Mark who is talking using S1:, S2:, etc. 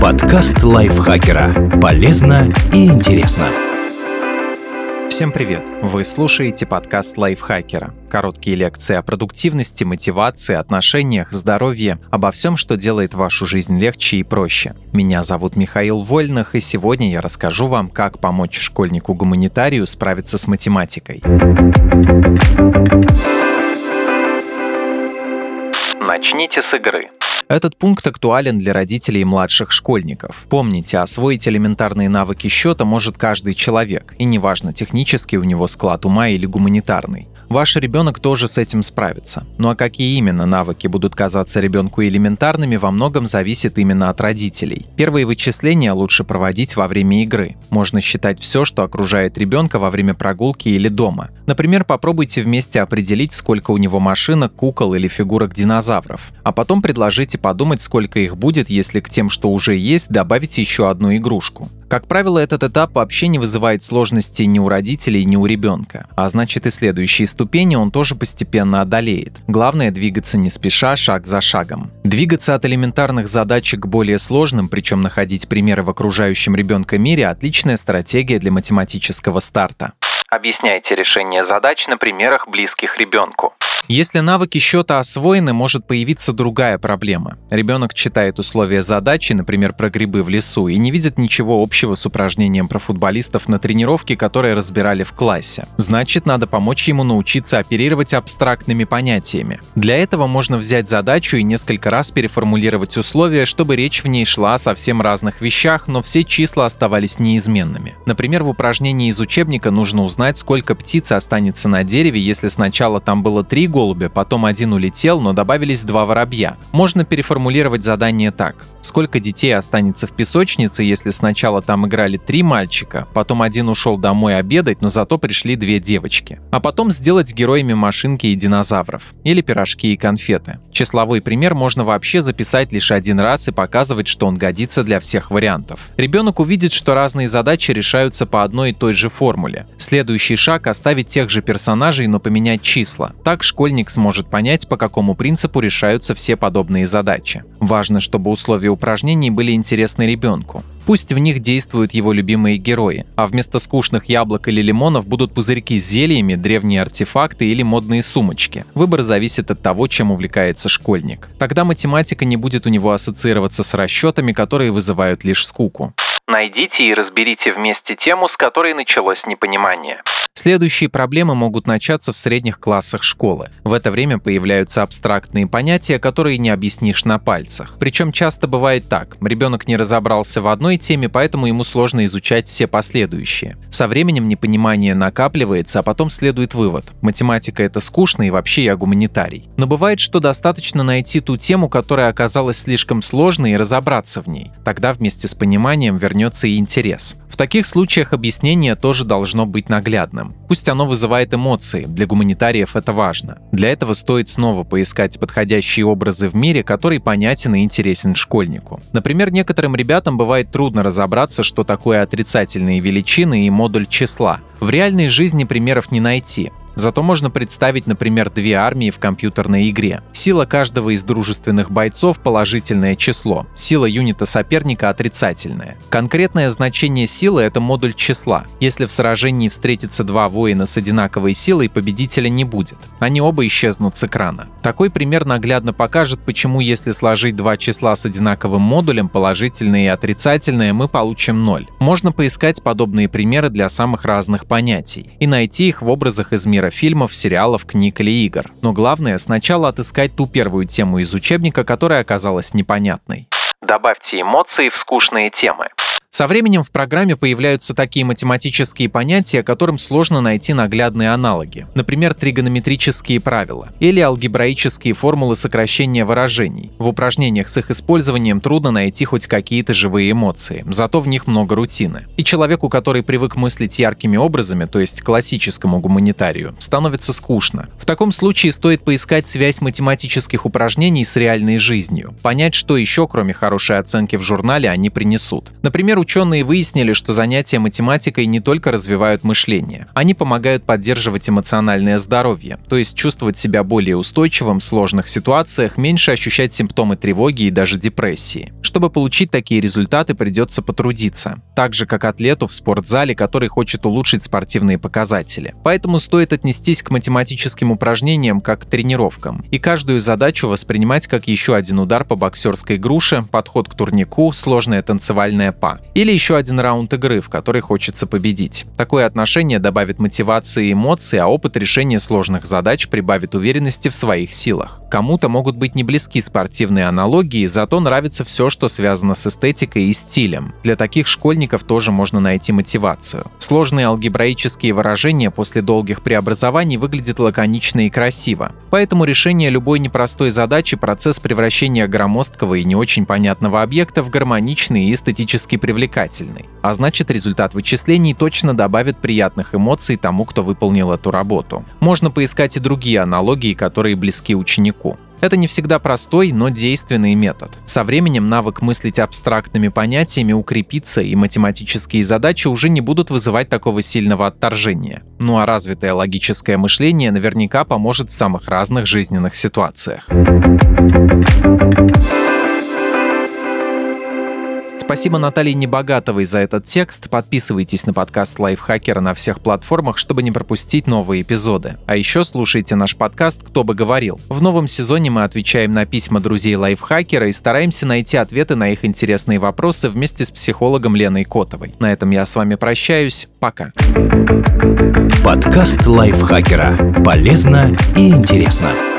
S1: Подкаст лайфхакера. Полезно и интересно.
S2: Всем привет! Вы слушаете подкаст лайфхакера. Короткие лекции о продуктивности, мотивации, отношениях, здоровье, обо всем, что делает вашу жизнь легче и проще. Меня зовут Михаил Вольных, и сегодня я расскажу вам, как помочь школьнику-гуманитарию справиться с математикой. Начните с игры. Этот пункт актуален для родителей и младших школьников. Помните, освоить элементарные навыки счета может каждый человек, и неважно, технический у него склад ума или гуманитарный. Ваш ребенок тоже с этим справится. Ну а какие именно навыки будут казаться ребенку элементарными, во многом зависит именно от родителей. Первые вычисления лучше проводить во время игры. Можно считать все, что окружает ребенка во время прогулки или дома. Например, попробуйте вместе определить, сколько у него машинок, кукол или фигурок динозавров. А потом предложите подумать, сколько их будет, если к тем, что уже есть, добавить еще одну игрушку. Как правило, этот этап вообще не вызывает сложностей ни у родителей, ни у ребенка. А значит и следующие ступени он тоже постепенно одолеет. Главное двигаться не спеша, шаг за шагом. Двигаться от элементарных задачек к более сложным, причем находить примеры в окружающем ребенка мире – отличная стратегия для математического старта. Объясняйте решение задач на примерах, близких ребенку. Если навыки счета освоены, может появиться другая проблема. Ребенок читает условия задачи, например, про грибы в лесу, и не видит ничего общего с упражнением про футболистов на тренировке, которые разбирали в классе. Значит, надо помочь ему научиться оперировать абстрактными понятиями. Для этого можно взять задачу и несколько раз переформулировать условия, чтобы речь в ней шла о совсем разных вещах, но все числа оставались неизменными. Например, в упражнении из учебника нужно узнать, сколько птиц останется на дереве, если сначала там было три голубя, потом один улетел, но добавились два воробья. Можно переформулировать задание так. Сколько детей останется в песочнице, если сначала там играли три мальчика, потом один ушел домой обедать, но зато пришли две девочки. А потом сделать героями машинки и динозавров. Или пирожки и конфеты. Числовой пример можно вообще записать лишь один раз и показывать, что он годится для всех вариантов. Ребенок увидит, что разные задачи решаются по одной и той же формуле. Следующий шаг – оставить тех же персонажей, но поменять числа. Так школьник сможет понять, по какому принципу решаются все подобные задачи. Важно, чтобы условия упражнений были интересны ребенку. Пусть в них действуют его любимые герои, а вместо скучных яблок или лимонов будут пузырьки с зельями, древние артефакты или модные сумочки. Выбор зависит от того, чем увлекается школьник. Тогда математика не будет у него ассоциироваться с расчетами, которые вызывают лишь скуку. Найдите и разберите вместе тему, с которой началось непонимание. Следующие проблемы могут начаться в средних классах школы. В это время появляются абстрактные понятия, которые не объяснишь на пальцах. Причем часто бывает так. Ребенок не разобрался в одной теме, поэтому ему сложно изучать все последующие. Со временем непонимание накапливается, а потом следует вывод. Математика это скучно и вообще я гуманитарий. Но бывает, что достаточно найти ту тему, которая оказалась слишком сложной и разобраться в ней. Тогда вместе с пониманием вернется и интерес. В таких случаях объяснение тоже должно быть наглядным. Пусть оно вызывает эмоции, для гуманитариев это важно. Для этого стоит снова поискать подходящие образы в мире, который понятен и интересен школьнику. Например, некоторым ребятам бывает трудно разобраться, что такое отрицательные величины и модуль числа. В реальной жизни примеров не найти, Зато можно представить, например, две армии в компьютерной игре. Сила каждого из дружественных бойцов – положительное число, сила юнита соперника – отрицательное. Конкретное значение силы – это модуль числа. Если в сражении встретится два воина с одинаковой силой, победителя не будет. Они оба исчезнут с экрана. Такой пример наглядно покажет, почему если сложить два числа с одинаковым модулем, положительное и отрицательное, мы получим ноль. Можно поискать подобные примеры для самых разных понятий и найти их в образах из мира фильмов, сериалов, книг или игр. Но главное сначала отыскать ту первую тему из учебника, которая оказалась непонятной. Добавьте эмоции в скучные темы. Со временем в программе появляются такие математические понятия, которым сложно найти наглядные аналоги. Например, тригонометрические правила или алгебраические формулы сокращения выражений. В упражнениях с их использованием трудно найти хоть какие-то живые эмоции, зато в них много рутины. И человеку, который привык мыслить яркими образами, то есть классическому гуманитарию, становится скучно. В таком случае стоит поискать связь математических упражнений с реальной жизнью, понять, что еще, кроме хорошей оценки в журнале, они принесут. Например, ученые выяснили, что занятия математикой не только развивают мышление, они помогают поддерживать эмоциональное здоровье, то есть чувствовать себя более устойчивым в сложных ситуациях, меньше ощущать симптомы тревоги и даже депрессии. Чтобы получить такие результаты, придется потрудиться. Так же, как атлету в спортзале, который хочет улучшить спортивные показатели. Поэтому стоит отнестись к математическим упражнениям как к тренировкам. И каждую задачу воспринимать как еще один удар по боксерской груше, подход к турнику, сложная танцевальная па. Или еще один раунд игры, в которой хочется победить. Такое отношение добавит мотивации и эмоций, а опыт решения сложных задач прибавит уверенности в своих силах. Кому-то могут быть не близки спортивные аналогии, зато нравится все, что связано с эстетикой и стилем. Для таких школьников тоже можно найти мотивацию. Сложные алгебраические выражения после долгих преобразований выглядят лаконично и красиво. Поэтому решение любой непростой задачи – процесс превращения громоздкого и не очень понятного объекта в гармоничный и эстетически привлекательный. А значит, результат вычислений точно добавит приятных эмоций тому, кто выполнил эту работу. Можно поискать и другие аналогии, которые близки ученику. Это не всегда простой, но действенный метод. Со временем навык мыслить абстрактными понятиями укрепится, и математические задачи уже не будут вызывать такого сильного отторжения. Ну а развитое логическое мышление наверняка поможет в самых разных жизненных ситуациях. Спасибо Наталье Небогатовой за этот текст. Подписывайтесь на подкаст Лайфхакера на всех платформах, чтобы не пропустить новые эпизоды. А еще слушайте наш подкаст «Кто бы говорил». В новом сезоне мы отвечаем на письма друзей Лайфхакера и стараемся найти ответы на их интересные вопросы вместе с психологом Леной Котовой. На этом я с вами прощаюсь. Пока.
S1: Подкаст Лайфхакера. Полезно и интересно.